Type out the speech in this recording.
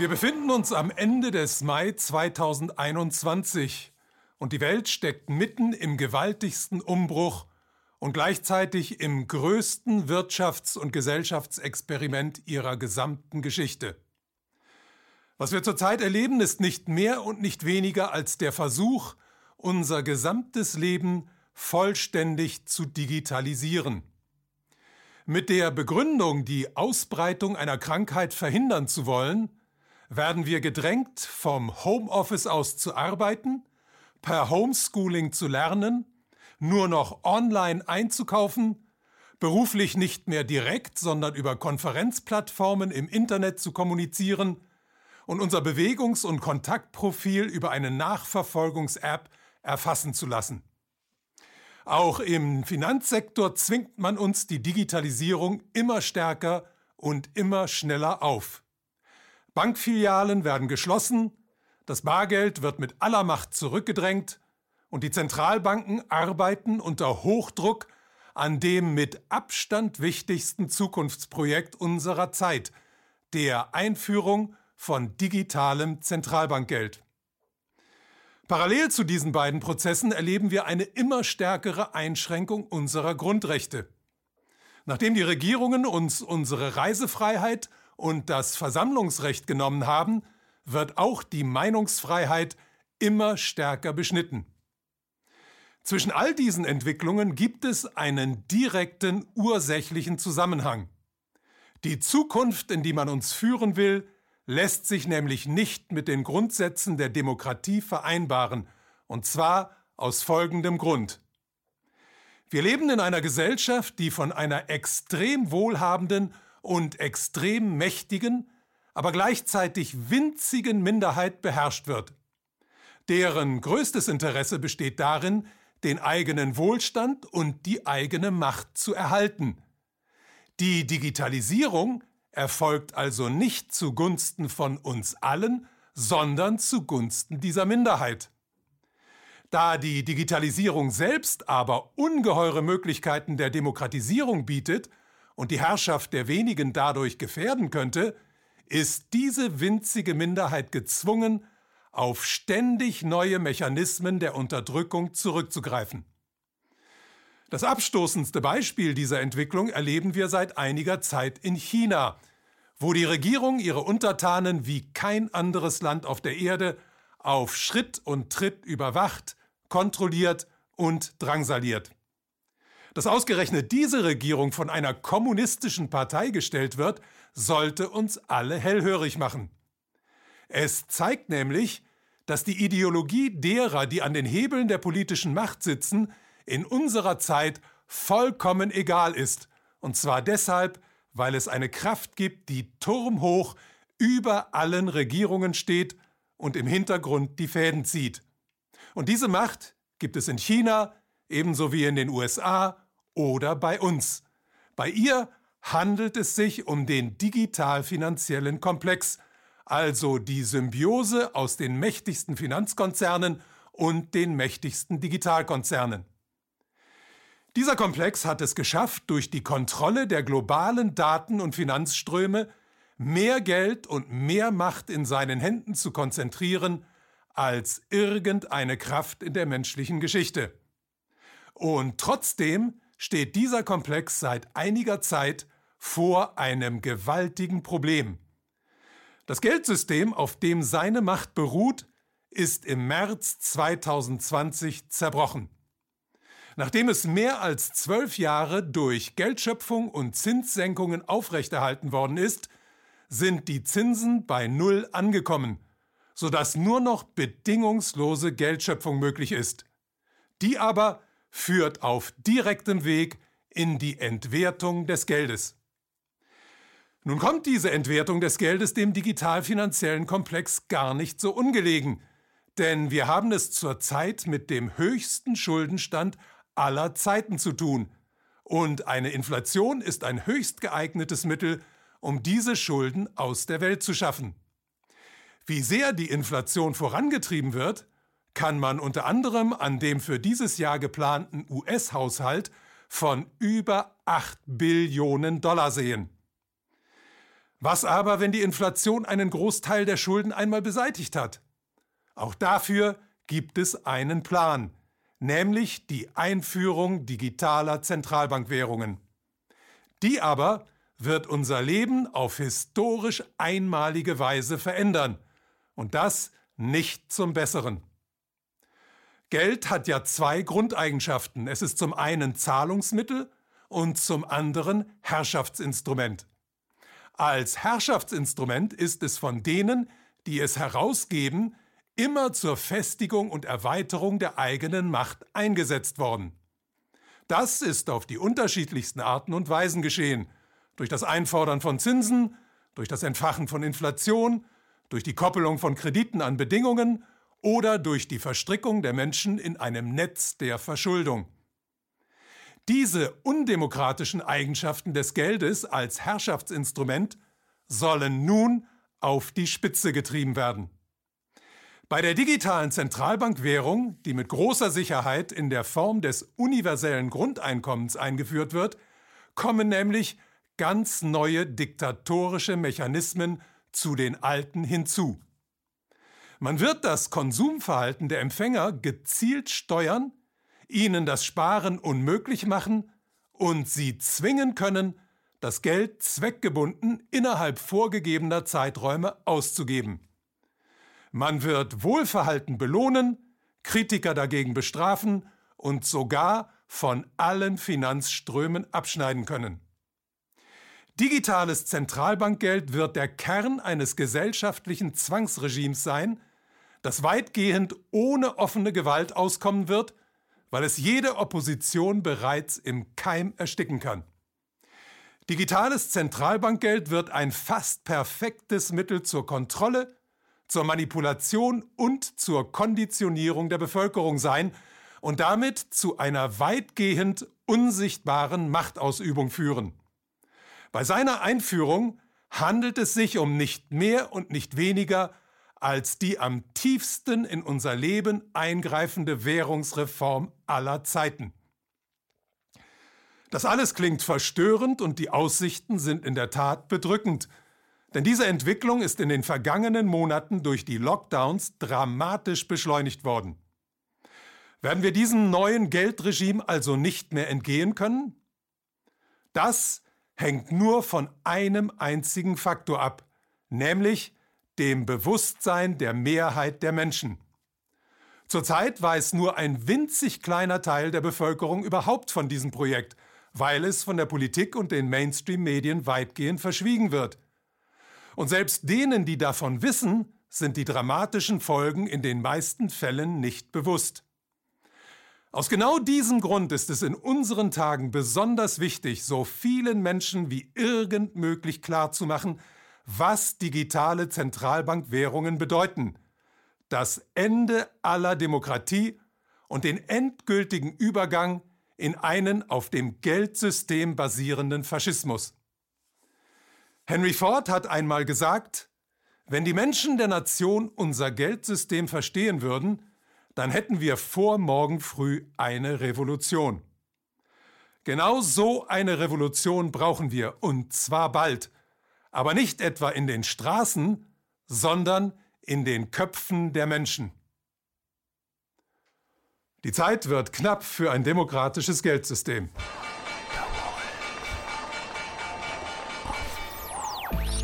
Wir befinden uns am Ende des Mai 2021 und die Welt steckt mitten im gewaltigsten Umbruch und gleichzeitig im größten Wirtschafts- und Gesellschaftsexperiment ihrer gesamten Geschichte. Was wir zurzeit erleben, ist nicht mehr und nicht weniger als der Versuch, unser gesamtes Leben vollständig zu digitalisieren. Mit der Begründung, die Ausbreitung einer Krankheit verhindern zu wollen, werden wir gedrängt, vom Homeoffice aus zu arbeiten, per Homeschooling zu lernen, nur noch online einzukaufen, beruflich nicht mehr direkt, sondern über Konferenzplattformen im Internet zu kommunizieren und unser Bewegungs- und Kontaktprofil über eine Nachverfolgungs-App erfassen zu lassen. Auch im Finanzsektor zwingt man uns die Digitalisierung immer stärker und immer schneller auf. Bankfilialen werden geschlossen, das Bargeld wird mit aller Macht zurückgedrängt und die Zentralbanken arbeiten unter Hochdruck an dem mit Abstand wichtigsten Zukunftsprojekt unserer Zeit, der Einführung von digitalem Zentralbankgeld. Parallel zu diesen beiden Prozessen erleben wir eine immer stärkere Einschränkung unserer Grundrechte. Nachdem die Regierungen uns unsere Reisefreiheit und das Versammlungsrecht genommen haben, wird auch die Meinungsfreiheit immer stärker beschnitten. Zwischen all diesen Entwicklungen gibt es einen direkten ursächlichen Zusammenhang. Die Zukunft, in die man uns führen will, lässt sich nämlich nicht mit den Grundsätzen der Demokratie vereinbaren, und zwar aus folgendem Grund. Wir leben in einer Gesellschaft, die von einer extrem wohlhabenden und extrem mächtigen, aber gleichzeitig winzigen Minderheit beherrscht wird. Deren größtes Interesse besteht darin, den eigenen Wohlstand und die eigene Macht zu erhalten. Die Digitalisierung erfolgt also nicht zugunsten von uns allen, sondern zugunsten dieser Minderheit. Da die Digitalisierung selbst aber ungeheure Möglichkeiten der Demokratisierung bietet und die Herrschaft der wenigen dadurch gefährden könnte, ist diese winzige Minderheit gezwungen, auf ständig neue Mechanismen der Unterdrückung zurückzugreifen. Das abstoßendste Beispiel dieser Entwicklung erleben wir seit einiger Zeit in China, wo die Regierung ihre Untertanen wie kein anderes Land auf der Erde auf Schritt und Tritt überwacht, kontrolliert und drangsaliert. Dass ausgerechnet diese Regierung von einer kommunistischen Partei gestellt wird, sollte uns alle hellhörig machen. Es zeigt nämlich, dass die Ideologie derer, die an den Hebeln der politischen Macht sitzen, in unserer Zeit vollkommen egal ist. Und zwar deshalb, weil es eine Kraft gibt, die turmhoch über allen Regierungen steht und im Hintergrund die Fäden zieht. Und diese Macht gibt es in China, ebenso wie in den USA oder bei uns. Bei ihr handelt es sich um den digital-finanziellen Komplex, also die Symbiose aus den mächtigsten Finanzkonzernen und den mächtigsten Digitalkonzernen. Dieser Komplex hat es geschafft, durch die Kontrolle der globalen Daten- und Finanzströme mehr Geld und mehr Macht in seinen Händen zu konzentrieren als irgendeine Kraft in der menschlichen Geschichte. Und trotzdem steht dieser Komplex seit einiger Zeit vor einem gewaltigen Problem. Das Geldsystem, auf dem seine Macht beruht, ist im März 2020 zerbrochen. Nachdem es mehr als zwölf Jahre durch Geldschöpfung und Zinssenkungen aufrechterhalten worden ist, sind die Zinsen bei Null angekommen, sodass nur noch bedingungslose Geldschöpfung möglich ist. Die aber führt auf direktem Weg in die Entwertung des Geldes. Nun kommt diese Entwertung des Geldes dem digital-finanziellen Komplex gar nicht so ungelegen, denn wir haben es zurzeit mit dem höchsten Schuldenstand aller Zeiten zu tun, und eine Inflation ist ein höchst geeignetes Mittel, um diese Schulden aus der Welt zu schaffen. Wie sehr die Inflation vorangetrieben wird, kann man unter anderem an dem für dieses Jahr geplanten US-Haushalt von über 8 Billionen Dollar sehen. Was aber, wenn die Inflation einen Großteil der Schulden einmal beseitigt hat? Auch dafür gibt es einen Plan, nämlich die Einführung digitaler Zentralbankwährungen. Die aber wird unser Leben auf historisch einmalige Weise verändern. Und das nicht zum Besseren. Geld hat ja zwei Grundeigenschaften. Es ist zum einen Zahlungsmittel und zum anderen Herrschaftsinstrument. Als Herrschaftsinstrument ist es von denen, die es herausgeben, immer zur Festigung und Erweiterung der eigenen Macht eingesetzt worden. Das ist auf die unterschiedlichsten Arten und Weisen geschehen, durch das Einfordern von Zinsen, durch das Entfachen von Inflation, durch die Koppelung von Krediten an Bedingungen oder durch die Verstrickung der Menschen in einem Netz der Verschuldung. Diese undemokratischen Eigenschaften des Geldes als Herrschaftsinstrument sollen nun auf die Spitze getrieben werden. Bei der digitalen Zentralbankwährung, die mit großer Sicherheit in der Form des universellen Grundeinkommens eingeführt wird, kommen nämlich ganz neue diktatorische Mechanismen zu den alten hinzu. Man wird das Konsumverhalten der Empfänger gezielt steuern, ihnen das Sparen unmöglich machen und sie zwingen können, das Geld zweckgebunden innerhalb vorgegebener Zeiträume auszugeben. Man wird Wohlverhalten belohnen, Kritiker dagegen bestrafen und sogar von allen Finanzströmen abschneiden können. Digitales Zentralbankgeld wird der Kern eines gesellschaftlichen Zwangsregimes sein, das weitgehend ohne offene Gewalt auskommen wird, weil es jede Opposition bereits im Keim ersticken kann. Digitales Zentralbankgeld wird ein fast perfektes Mittel zur Kontrolle, zur Manipulation und zur Konditionierung der Bevölkerung sein und damit zu einer weitgehend unsichtbaren Machtausübung führen. Bei seiner Einführung handelt es sich um nicht mehr und nicht weniger als die am tiefsten in unser Leben eingreifende Währungsreform aller Zeiten. Das alles klingt verstörend und die Aussichten sind in der Tat bedrückend. Denn diese Entwicklung ist in den vergangenen Monaten durch die Lockdowns dramatisch beschleunigt worden. Werden wir diesem neuen Geldregime also nicht mehr entgehen können? Das hängt nur von einem einzigen Faktor ab, nämlich dem Bewusstsein der Mehrheit der Menschen. Zurzeit weiß nur ein winzig kleiner Teil der Bevölkerung überhaupt von diesem Projekt, weil es von der Politik und den Mainstream-Medien weitgehend verschwiegen wird. Und selbst denen, die davon wissen, sind die dramatischen Folgen in den meisten Fällen nicht bewusst. Aus genau diesem Grund ist es in unseren Tagen besonders wichtig, so vielen Menschen wie irgend möglich klarzumachen, was digitale Zentralbankwährungen bedeuten. Das Ende aller Demokratie und den endgültigen Übergang in einen auf dem Geldsystem basierenden Faschismus. Henry Ford hat einmal gesagt, wenn die Menschen der Nation unser Geldsystem verstehen würden, dann hätten wir vor morgen früh eine Revolution. Genau so eine Revolution brauchen wir, und zwar bald, aber nicht etwa in den Straßen, sondern in den Köpfen der Menschen. Die Zeit wird knapp für ein demokratisches Geldsystem.